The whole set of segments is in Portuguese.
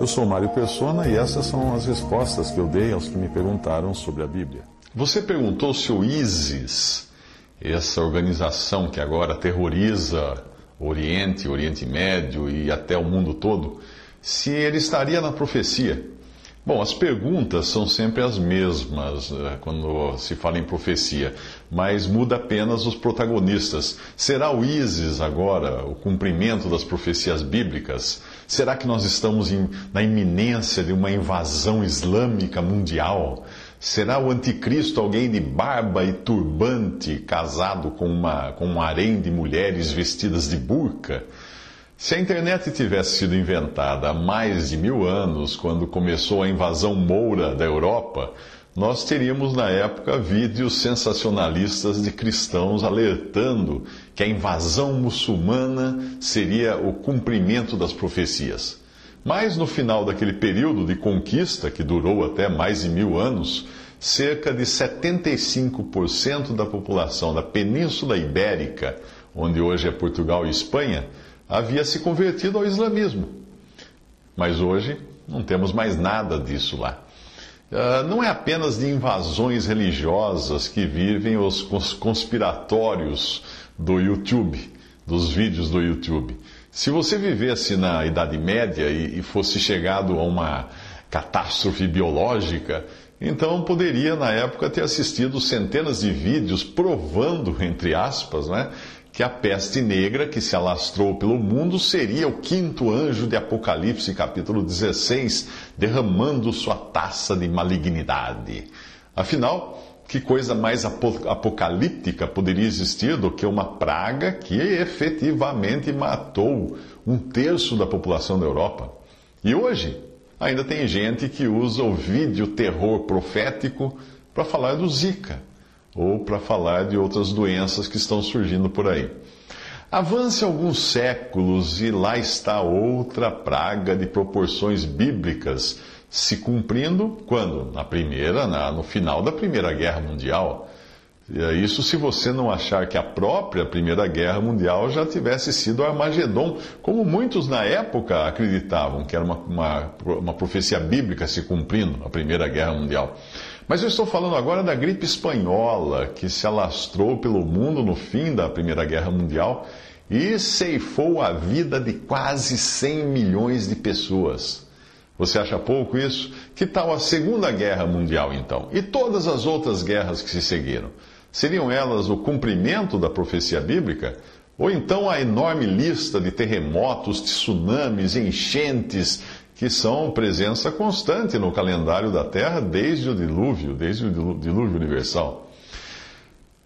Eu sou Mário Persona e essas são as respostas que eu dei aos que me perguntaram sobre a Bíblia. Você perguntou se o ISIS, essa organização que agora terroriza o Oriente, Oriente Médio e até o mundo todo, se ele estaria na profecia. Bom, as perguntas são sempre as mesmas eh, quando se fala em profecia, mas muda apenas os protagonistas. Será o ISIS agora o cumprimento das profecias bíblicas? Será que nós estamos em, na iminência de uma invasão islâmica mundial? Será o anticristo alguém de barba e turbante, casado com, uma, com um harém de mulheres vestidas de burca? Se a internet tivesse sido inventada há mais de mil anos, quando começou a invasão moura da Europa, nós teríamos na época vídeos sensacionalistas de cristãos alertando que a invasão muçulmana seria o cumprimento das profecias. Mas no final daquele período de conquista, que durou até mais de mil anos, cerca de 75% da população da Península Ibérica, onde hoje é Portugal e Espanha, havia se convertido ao islamismo. Mas hoje não temos mais nada disso lá. Uh, não é apenas de invasões religiosas que vivem os conspiratórios do YouTube, dos vídeos do YouTube. Se você vivesse na Idade Média e fosse chegado a uma catástrofe biológica, então poderia, na época, ter assistido centenas de vídeos provando, entre aspas, né, que a peste negra que se alastrou pelo mundo seria o quinto anjo de Apocalipse, capítulo 16, derramando sua taça de malignidade. Afinal, que coisa mais apocalíptica poderia existir do que uma praga que efetivamente matou um terço da população da Europa? E hoje, ainda tem gente que usa o vídeo terror profético para falar do Zika ou para falar de outras doenças que estão surgindo por aí. Avance alguns séculos e lá está outra praga de proporções bíblicas se cumprindo quando? Na primeira, na, no final da Primeira Guerra Mundial. Isso se você não achar que a própria Primeira Guerra Mundial já tivesse sido Armagedon, como muitos na época acreditavam que era uma, uma, uma profecia bíblica se cumprindo, a Primeira Guerra Mundial. Mas eu estou falando agora da gripe espanhola, que se alastrou pelo mundo no fim da Primeira Guerra Mundial e ceifou a vida de quase 100 milhões de pessoas. Você acha pouco isso? Que tal a Segunda Guerra Mundial, então? E todas as outras guerras que se seguiram? Seriam elas o cumprimento da profecia bíblica? Ou então a enorme lista de terremotos, tsunamis, enchentes que são presença constante no calendário da Terra desde o dilúvio, desde o dilúvio universal.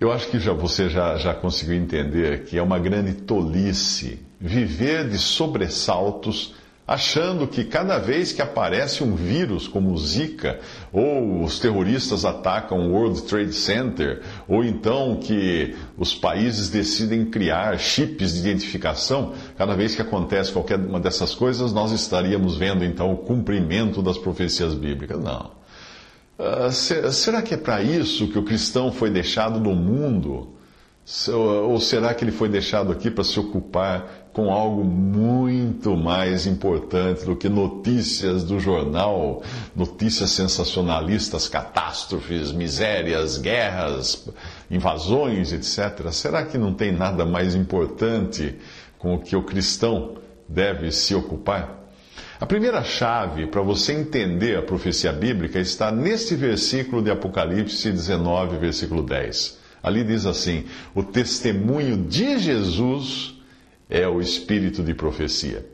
Eu acho que já, você já, já conseguiu entender que é uma grande tolice viver de sobressaltos achando que cada vez que aparece um vírus como Zika, ou os terroristas atacam o World Trade Center, ou então que os países decidem criar chips de identificação, cada vez que acontece qualquer uma dessas coisas, nós estaríamos vendo então o cumprimento das profecias bíblicas. Não. Uh, será que é para isso que o cristão foi deixado no mundo? Ou será que ele foi deixado aqui para se ocupar com algo muito mais importante do que notícias do jornal, notícias sensacionalistas, catástrofes, misérias, guerras, invasões, etc.? Será que não tem nada mais importante com o que o cristão deve se ocupar? A primeira chave para você entender a profecia bíblica está neste versículo de Apocalipse 19, versículo 10. Ali diz assim: o testemunho de Jesus é o espírito de profecia.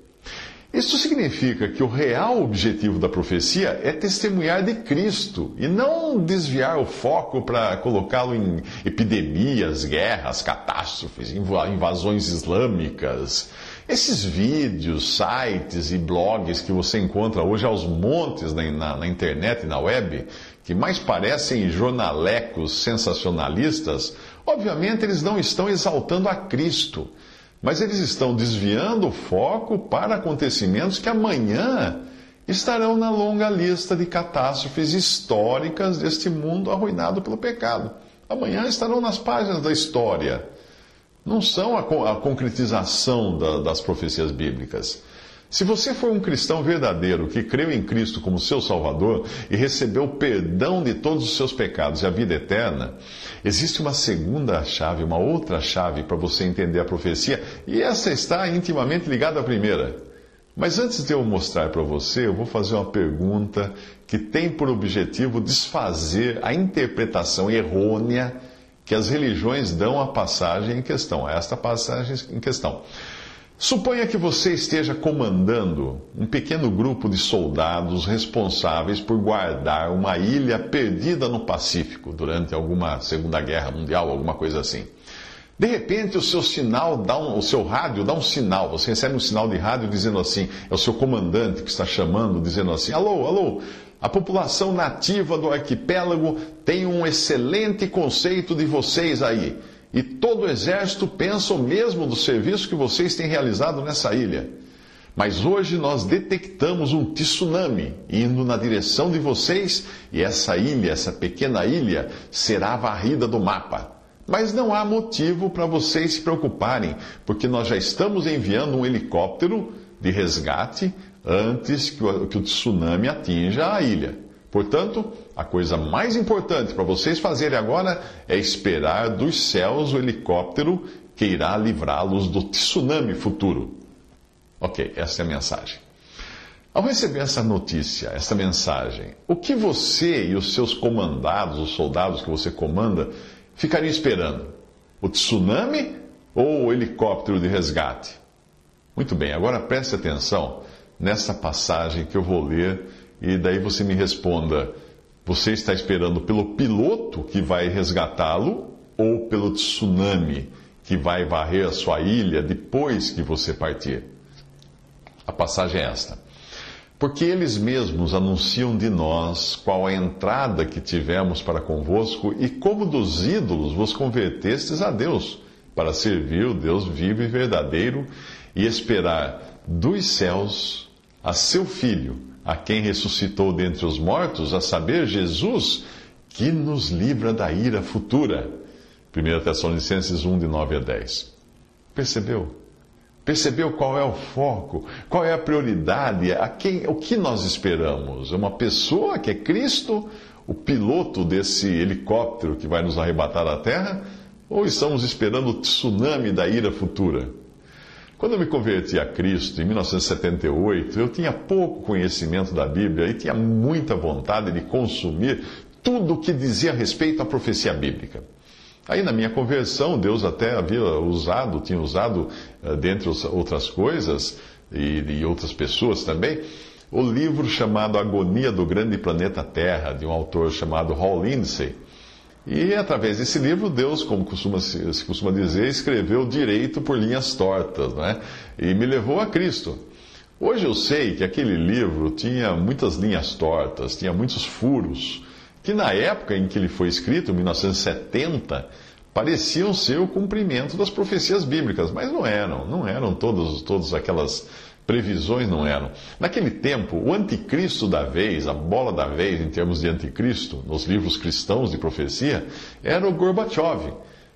Isso significa que o real objetivo da profecia é testemunhar de Cristo e não desviar o foco para colocá-lo em epidemias, guerras, catástrofes, invasões islâmicas. Esses vídeos, sites e blogs que você encontra hoje aos montes na, na, na internet e na web que mais parecem jornalecos sensacionalistas, obviamente eles não estão exaltando a Cristo, mas eles estão desviando o foco para acontecimentos que amanhã estarão na longa lista de catástrofes históricas deste mundo arruinado pelo pecado. Amanhã estarão nas páginas da história. Não são a, concretização das profecias bíblicas. Se você for um cristão verdadeiro que creu em Cristo como seu Salvador e recebeu o perdão de todos os seus pecados e a vida eterna, existe uma segunda chave, uma outra chave para você entender a profecia, e essa está intimamente ligada à primeira. Mas antes de eu mostrar para você, eu vou fazer uma pergunta que tem por objetivo desfazer a interpretação errônea que as religiões dão à passagem em questão, a esta passagem em questão. Suponha que você esteja comandando um pequeno grupo de soldados responsáveis por guardar uma ilha perdida no Pacífico durante alguma Segunda Guerra Mundial, alguma coisa assim. De repente, o seu sinal dá um, o seu rádio dá um sinal. Você recebe um sinal de rádio dizendo assim: é o seu comandante que está chamando, dizendo assim: alô, alô. A população nativa do arquipélago tem um excelente conceito de vocês aí. E todo o exército pensa o mesmo do serviço que vocês têm realizado nessa ilha. Mas hoje nós detectamos um tsunami indo na direção de vocês e essa ilha, essa pequena ilha, será varrida do mapa. Mas não há motivo para vocês se preocuparem, porque nós já estamos enviando um helicóptero de resgate antes que o, que o tsunami atinja a ilha. Portanto, a coisa mais importante para vocês fazerem agora é esperar dos céus o helicóptero que irá livrá-los do tsunami futuro. Ok, essa é a mensagem. Ao receber essa notícia, essa mensagem, o que você e os seus comandados, os soldados que você comanda, ficariam esperando? O tsunami ou o helicóptero de resgate? Muito bem, agora preste atenção nessa passagem que eu vou ler e daí você me responda: você está esperando pelo piloto que vai resgatá-lo ou pelo tsunami que vai varrer a sua ilha depois que você partir? A passagem é esta. Porque eles mesmos anunciam de nós qual a entrada que tivemos para convosco e como dos ídolos vos convertestes a Deus, para servir o Deus vivo e verdadeiro e esperar dos céus a seu Filho a quem ressuscitou dentre os mortos, a saber, Jesus, que nos livra da ira futura. 1 Tessalonicenses 1, de 9 a 10. Percebeu? Percebeu qual é o foco, qual é a prioridade, a quem, o que nós esperamos? É uma pessoa que é Cristo, o piloto desse helicóptero que vai nos arrebatar da terra? Ou estamos esperando o tsunami da ira futura? Quando eu me converti a Cristo em 1978, eu tinha pouco conhecimento da Bíblia e tinha muita vontade de consumir tudo o que dizia respeito à profecia bíblica. Aí na minha conversão, Deus até havia usado, tinha usado, eh, dentre outras coisas, e, e outras pessoas também, o livro chamado Agonia do Grande Planeta Terra, de um autor chamado Hall Lindsey. E através desse livro, Deus, como costuma, se costuma dizer, escreveu direito por linhas tortas, né? e me levou a Cristo. Hoje eu sei que aquele livro tinha muitas linhas tortas, tinha muitos furos, que na época em que ele foi escrito, 1970, pareciam ser o cumprimento das profecias bíblicas, mas não eram, não eram todas, todas aquelas previsões não eram. Naquele tempo, o anticristo da vez, a bola da vez em termos de anticristo, nos livros cristãos de profecia, era o Gorbachev,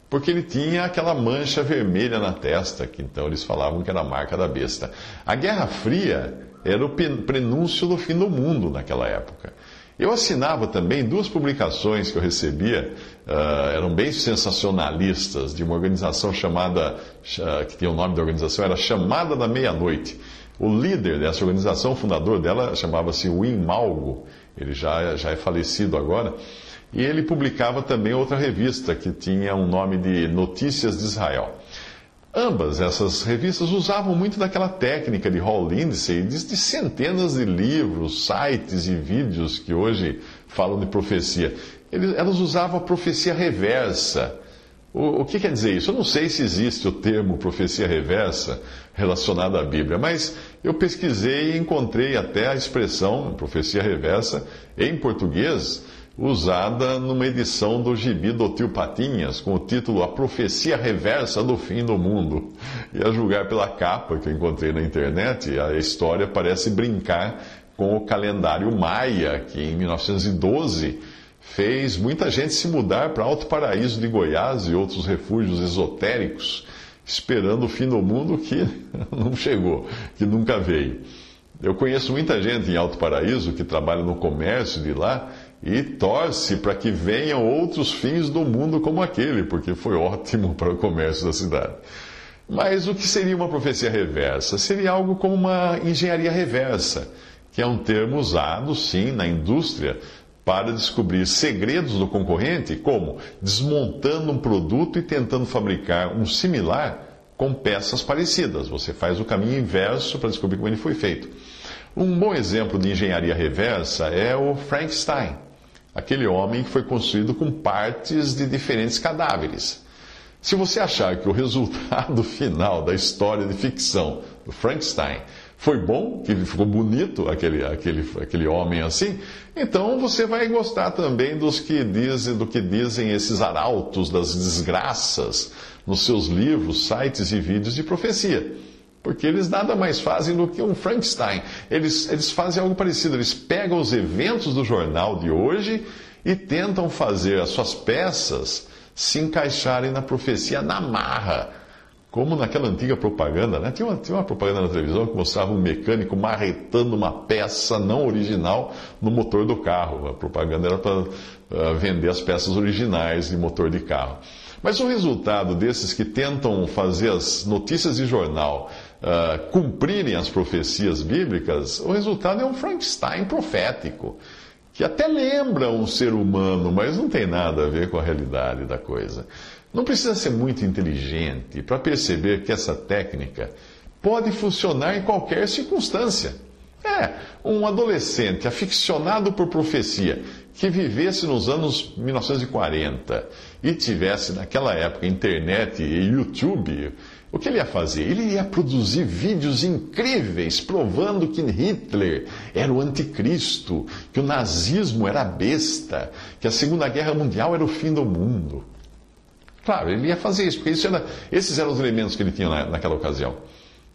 porque ele tinha aquela mancha vermelha na testa, que então eles falavam que era a marca da besta. A Guerra Fria era o prenúncio do fim do mundo naquela época. Eu assinava também duas publicações que eu recebia, uh, eram bem sensacionalistas, de uma organização chamada, uh, que tinha o nome da organização, era Chamada da Meia-Noite. O líder dessa organização, o fundador dela, chamava-se Wim Malgo, ele já, já é falecido agora, e ele publicava também outra revista que tinha um nome de Notícias de Israel. Ambas essas revistas usavam muito daquela técnica de Hall Lindsey, de, de centenas de livros, sites e vídeos que hoje falam de profecia. elas usavam a profecia reversa o, o que quer dizer isso? Eu não sei se existe o termo profecia reversa relacionado à Bíblia, mas eu pesquisei e encontrei até a expressão profecia reversa em português usada numa edição do Gibi do Tio Patinhas, com o título A Profecia Reversa do Fim do Mundo. E a julgar pela capa que eu encontrei na internet, a história parece brincar com o calendário maia, que em 1912 fez muita gente se mudar para Alto Paraíso de Goiás e outros refúgios esotéricos esperando o fim do mundo que não chegou, que nunca veio. Eu conheço muita gente em Alto Paraíso que trabalha no comércio de lá e torce para que venham outros fins do mundo como aquele, porque foi ótimo para o comércio da cidade. Mas o que seria uma profecia reversa? Seria algo como uma engenharia reversa, que é um termo usado, sim, na indústria para descobrir segredos do concorrente, como desmontando um produto e tentando fabricar um similar com peças parecidas. Você faz o caminho inverso para descobrir como ele foi feito. Um bom exemplo de engenharia reversa é o Frankenstein, aquele homem que foi construído com partes de diferentes cadáveres. Se você achar que o resultado final da história de ficção do Frankenstein foi bom, que ficou bonito aquele, aquele, aquele homem assim, então você vai gostar também dos que dizem, do que dizem esses arautos das desgraças nos seus livros, sites e vídeos de profecia. Porque eles nada mais fazem do que um Frankenstein. Eles, eles fazem algo parecido. Eles pegam os eventos do jornal de hoje e tentam fazer as suas peças se encaixarem na profecia na marra como naquela antiga propaganda, né? Tinha uma, tinha uma propaganda na televisão que mostrava um mecânico marretando uma peça não original no motor do carro. A propaganda era para uh, vender as peças originais de motor de carro. Mas o resultado desses que tentam fazer as notícias de jornal uh, cumprirem as profecias bíblicas, o resultado é um Frankenstein profético, que até lembra um ser humano, mas não tem nada a ver com a realidade da coisa. Não precisa ser muito inteligente para perceber que essa técnica pode funcionar em qualquer circunstância. É, um adolescente aficionado por profecia que vivesse nos anos 1940 e tivesse naquela época internet e YouTube, o que ele ia fazer? Ele ia produzir vídeos incríveis provando que Hitler era o anticristo, que o nazismo era besta, que a Segunda Guerra Mundial era o fim do mundo. Claro, ele ia fazer isso, porque isso era, esses eram os elementos que ele tinha na, naquela ocasião.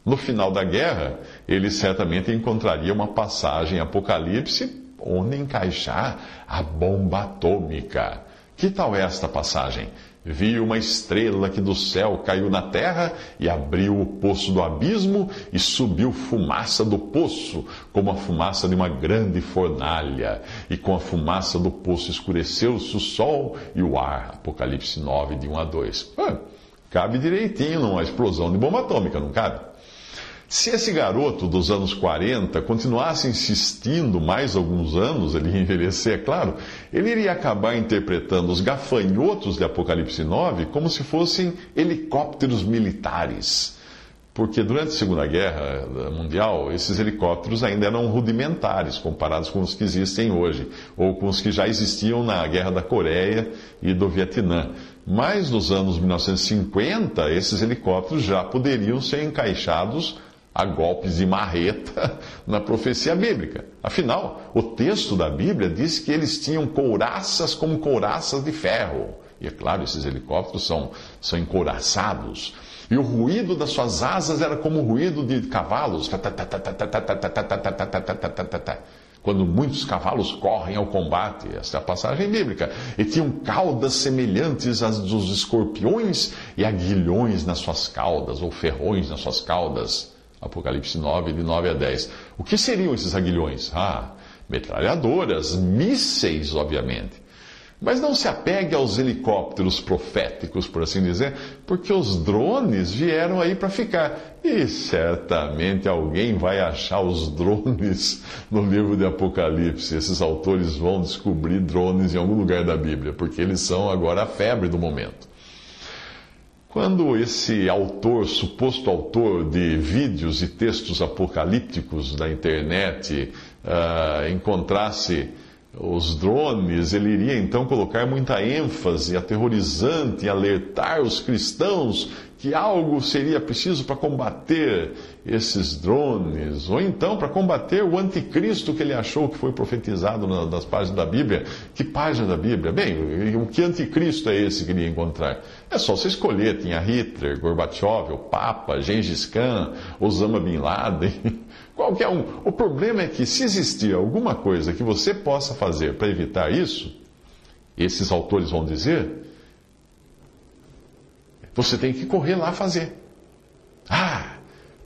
No final da guerra, ele certamente encontraria uma passagem Apocalipse onde encaixar a bomba atômica. Que tal esta passagem? Vi uma estrela que do céu caiu na terra e abriu o poço do abismo e subiu fumaça do poço, como a fumaça de uma grande fornalha. E com a fumaça do poço escureceu-se o sol e o ar. Apocalipse 9, de 1 a 2. Ah, cabe direitinho numa explosão de bomba atômica, não cabe? Se esse garoto dos anos 40 continuasse insistindo mais alguns anos, ele ia envelhecer, é claro, ele iria acabar interpretando os gafanhotos de Apocalipse 9 como se fossem helicópteros militares. Porque durante a Segunda Guerra Mundial, esses helicópteros ainda eram rudimentares comparados com os que existem hoje, ou com os que já existiam na Guerra da Coreia e do Vietnã. Mas nos anos 1950, esses helicópteros já poderiam ser encaixados a golpes de marreta na profecia bíblica. Afinal, o texto da Bíblia diz que eles tinham couraças como couraças de ferro. E é claro, esses helicópteros são, são encouraçados. E o ruído das suas asas era como o ruído de cavalos. Quando muitos cavalos correm ao combate. Esta é a passagem bíblica. E tinham caudas semelhantes às dos escorpiões e aguilhões nas suas caudas, ou ferrões nas suas caudas. Apocalipse 9, de 9 a 10. O que seriam esses aguilhões? Ah, metralhadoras, mísseis, obviamente. Mas não se apegue aos helicópteros proféticos, por assim dizer, porque os drones vieram aí para ficar. E certamente alguém vai achar os drones no livro de Apocalipse. Esses autores vão descobrir drones em algum lugar da Bíblia, porque eles são agora a febre do momento. Quando esse autor, suposto autor de vídeos e textos apocalípticos da internet, uh, encontrasse os drones, ele iria então colocar muita ênfase aterrorizante alertar os cristãos que algo seria preciso para combater esses drones, ou então para combater o anticristo que ele achou que foi profetizado nas páginas da Bíblia. Que página da Bíblia? Bem, o que anticristo é esse que ele ia encontrar? É só você escolher, tinha Hitler, Gorbachev, o Papa, Gengis Khan, Osama Bin Laden, qualquer um. O problema é que se existir alguma coisa que você possa fazer para evitar isso, esses autores vão dizer, você tem que correr lá fazer. Ah,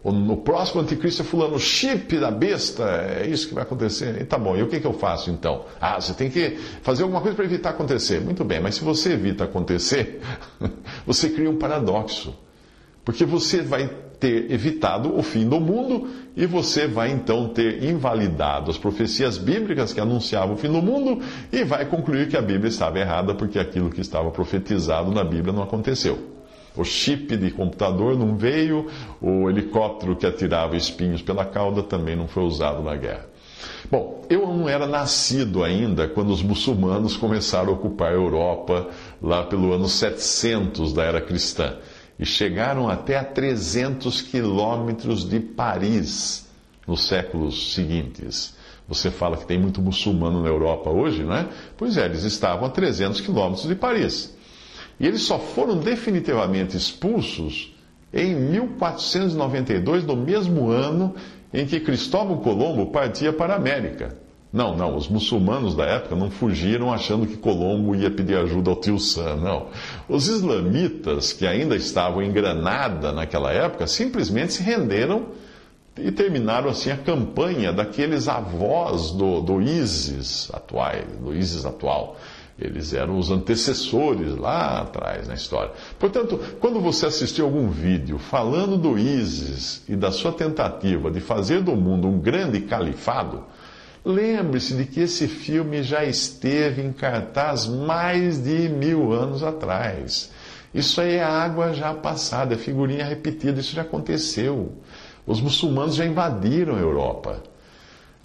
no próximo anticristo é fulano, chip da besta, é isso que vai acontecer. E tá bom, e o que, que eu faço então? Ah, você tem que fazer alguma coisa para evitar acontecer. Muito bem, mas se você evita acontecer, você cria um paradoxo. Porque você vai ter evitado o fim do mundo e você vai então ter invalidado as profecias bíblicas que anunciavam o fim do mundo e vai concluir que a Bíblia estava errada porque aquilo que estava profetizado na Bíblia não aconteceu. O chip de computador não veio, o helicóptero que atirava espinhos pela cauda também não foi usado na guerra. Bom, eu não era nascido ainda quando os muçulmanos começaram a ocupar a Europa lá pelo ano 700 da era cristã e chegaram até a 300 quilômetros de Paris nos séculos seguintes. Você fala que tem muito muçulmano na Europa hoje, não é? Pois é, eles estavam a 300 quilômetros de Paris. E eles só foram definitivamente expulsos em 1492, no mesmo ano em que Cristóvão Colombo partia para a América. Não, não, os muçulmanos da época não fugiram achando que Colombo ia pedir ajuda ao tio Sam, não. Os islamitas, que ainda estavam em Granada naquela época, simplesmente se renderam e terminaram assim a campanha daqueles avós do, do ISIS atual, do ISIS atual. Eles eram os antecessores lá atrás na história. Portanto, quando você assistir algum vídeo falando do ISIS e da sua tentativa de fazer do mundo um grande califado, Lembre-se de que esse filme já esteve em cartaz mais de mil anos atrás. Isso aí é água já passada, é figurinha repetida, isso já aconteceu. Os muçulmanos já invadiram a Europa.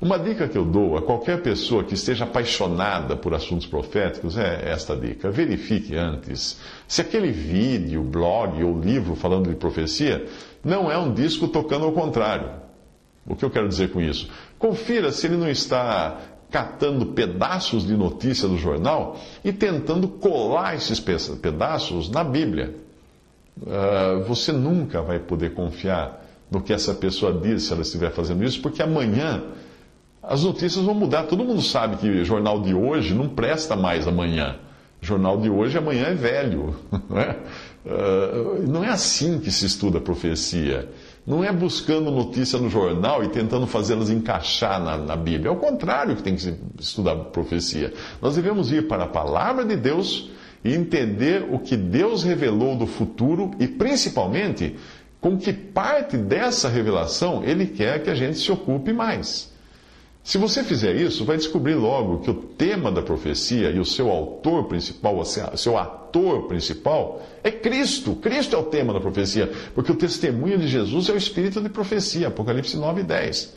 Uma dica que eu dou a qualquer pessoa que esteja apaixonada por assuntos proféticos é esta dica. Verifique antes se aquele vídeo, blog ou livro falando de profecia não é um disco tocando ao contrário. O que eu quero dizer com isso? Confira se ele não está catando pedaços de notícia do jornal e tentando colar esses pedaços na Bíblia. Uh, você nunca vai poder confiar no que essa pessoa diz se ela estiver fazendo isso, porque amanhã as notícias vão mudar. Todo mundo sabe que o jornal de hoje não presta mais amanhã. O jornal de hoje amanhã é velho. Não é, uh, não é assim que se estuda a profecia. Não é buscando notícia no jornal e tentando fazê-las encaixar na, na, Bíblia. É o contrário que tem que estudar profecia. Nós devemos ir para a palavra de Deus e entender o que Deus revelou do futuro e, principalmente, com que parte dessa revelação Ele quer que a gente se ocupe mais. Se você fizer isso, vai descobrir logo que o tema da profecia e o seu autor principal, o seu ator principal, é Cristo. Cristo é o tema da profecia, porque o testemunho de Jesus é o espírito de profecia, Apocalipse 9 e 10.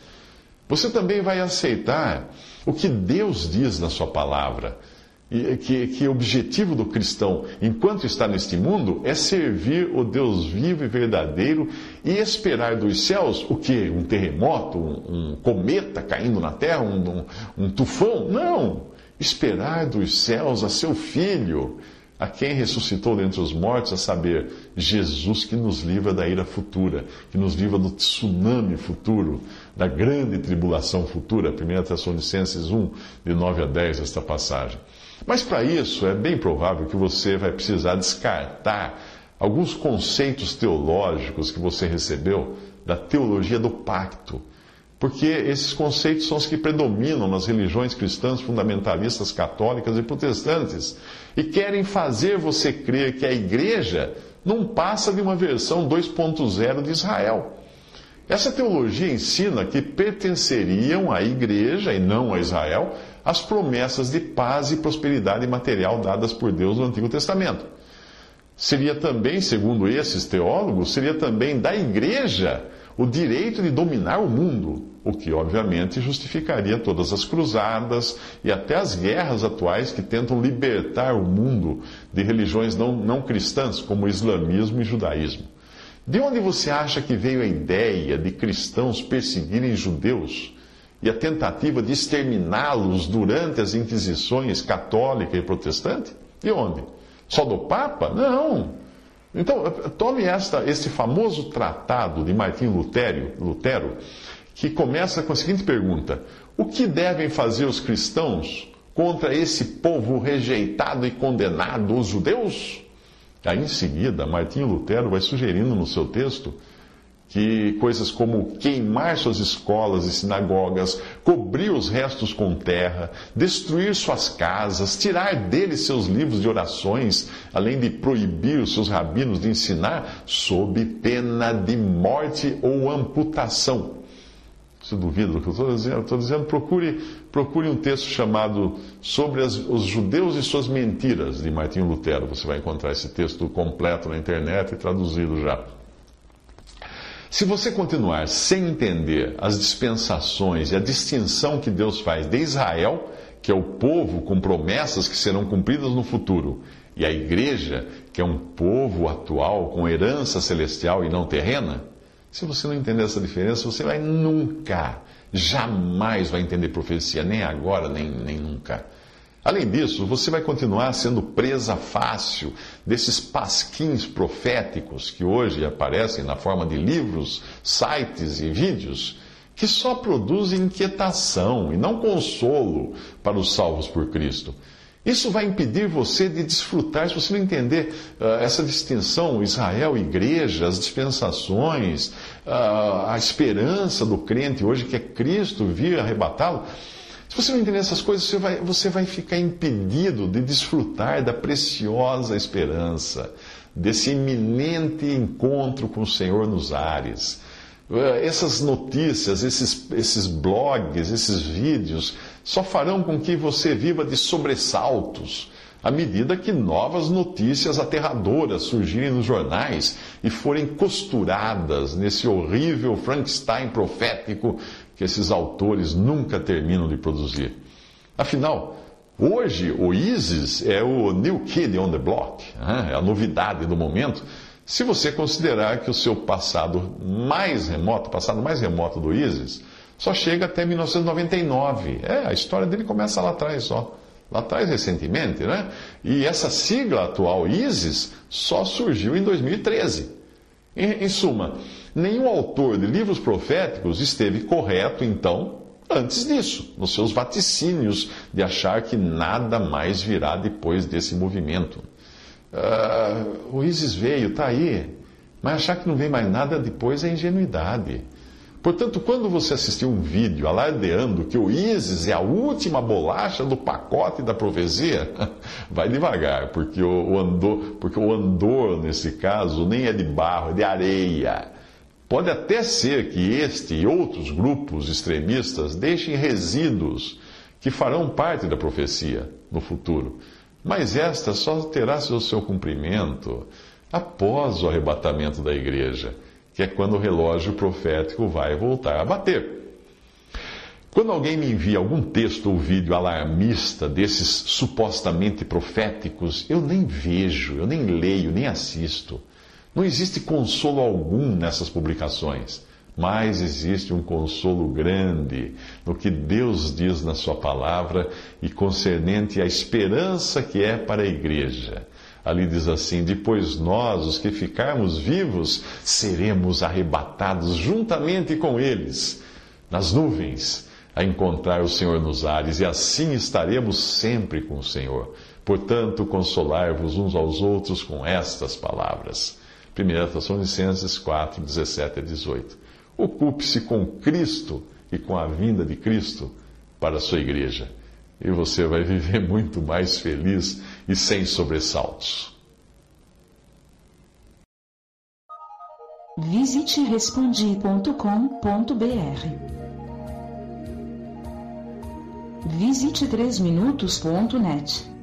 Você também vai aceitar o que Deus diz na sua palavra que, que o objetivo do cristão, enquanto está neste mundo, é servir o Deus vivo e verdadeiro e esperar dos céus o que? Um terremoto, um, um, cometa caindo na terra, um, um, um tufão? Não! Esperar dos céus a seu filho, a quem ressuscitou dentre os mortos, a saber, Jesus que nos livra da ira futura, que nos livra do tsunami futuro, da grande tribulação futura. 1 Tessalonicenses 1, de 9 a 10, esta passagem. Mas para isso é bem provável que você vai precisar descartar alguns conceitos teológicos que você recebeu da teologia do pacto. Porque esses conceitos são os que predominam nas religiões cristãs fundamentalistas católicas e protestantes e querem fazer você crer que a igreja não passa de uma versão 2.0 de Israel. Essa teologia ensina que pertenceriam à igreja e não a Israel as promessas de paz e prosperidade material dadas por Deus no Antigo Testamento. Seria também, segundo esses teólogos, seria também da igreja o direito de dominar o mundo, o que obviamente justificaria todas as cruzadas e até as guerras atuais que tentam libertar o mundo de religiões não, não cristãs, como o islamismo e judaísmo. De onde você acha que veio a ideia de cristãos perseguirem judeus? e a tentativa de exterminá-los durante as inquisições católica e protestante? De onde? Só do Papa? Não. Então, tome esta, este famoso tratado de Martim Lutero, Lutero, que começa com a seguinte pergunta: O que devem fazer os cristãos contra esse povo rejeitado e condenado, os judeus? Aí, em seguida, Martim Lutero vai sugerindo no seu texto que coisas como queimar suas escolas e sinagogas, cobrir os restos com terra, destruir suas casas, tirar deles seus livros de orações, além de proibir os seus rabinos de ensinar, sob pena de morte ou amputação. Você duvida do que eu estou dizendo? Estou dizendo, procure, procure um texto chamado Sobre as, os Judeus e Suas Mentiras, de Martinho Lutero. Você vai encontrar esse texto completo na internet e traduzido já. Se você continuar sem entender as dispensações e a distinção que Deus faz de Israel, que é o povo com promessas que serão cumpridas no futuro, e a igreja, que é um povo atual com herança celestial e não terrena, se você não entender essa diferença, você vai nunca, jamais vai entender profecia, nem agora, nem, nem nunca. Além disso, você vai continuar sendo presa fácil desses pasquins proféticos que hoje aparecem na forma de livros, sites e vídeos, que só produzem inquietação e não consolo para os salvos por Cristo. Isso vai impedir você de desfrutar, se você não entender uh, essa distinção, Israel, igreja, as dispensações, uh, a esperança do crente hoje, que é Cristo vir arrebatá-lo. Se você não entender essas coisas, você vai, você vai ficar impedido de desfrutar da preciosa esperança, desse iminente encontro com o Senhor nos ares. Eh, essas notícias, esses, esses blogs, esses vídeos, só farão com que você viva de sobressaltos à medida que novas notícias aterradoras surgirem nos jornais e forem costuradas nesse horrível Frankenstein profético que esses autores nunca terminam de produzir. Afinal, hoje o ISIS é o New Kid on the Block, né? é a novidade do momento. Se você considerar que o seu passado mais remoto, passado mais remoto do ISIS, só chega até 1999. É, a história dele começa lá atrás só. Lá atrás, recentemente, né? E essa sigla atual, ISIS, só surgiu em 2013. Em, em suma, nenhum autor de livros proféticos esteve correto, então, antes disso, nos seus vaticínios de achar que nada mais virá depois desse movimento. Uh, o ISIS veio, está aí, mas achar que não vem mais nada depois é ingenuidade. Portanto, quando você assistir um vídeo alardeando que o ISIS é a última bolacha do pacote da profecia, vai devagar, porque o, andor, porque o andor, nesse caso, nem é de barro, é de areia. Pode até ser que este e outros grupos extremistas deixem resíduos que farão parte da profecia no futuro, mas esta só terá seu, seu cumprimento após o arrebatamento da igreja que é quando o relógio profético vai voltar a bater. Quando alguém me envia algum texto ou vídeo alarmista desses supostamente proféticos, eu nem vejo, eu nem leio, nem assisto. Não existe consolo algum nessas publicações, mas existe um consolo grande no que Deus diz na Sua palavra e concernente à esperança que é para a igreja Ali diz assim: Depois nós, os que ficarmos vivos, seremos arrebatados juntamente com eles nas nuvens, a encontrar o Senhor nos ares, e assim estaremos sempre com o Senhor. Portanto, consolar-vos uns aos outros com estas palavras. 1 Tessalonicenses 4, 17 a 18. Ocupe-se com Cristo e com a vinda de Cristo para a sua igreja e você vai viver muito mais feliz e sem sobressaltos. Visite respondi.com.br. Visite 3minutos.net.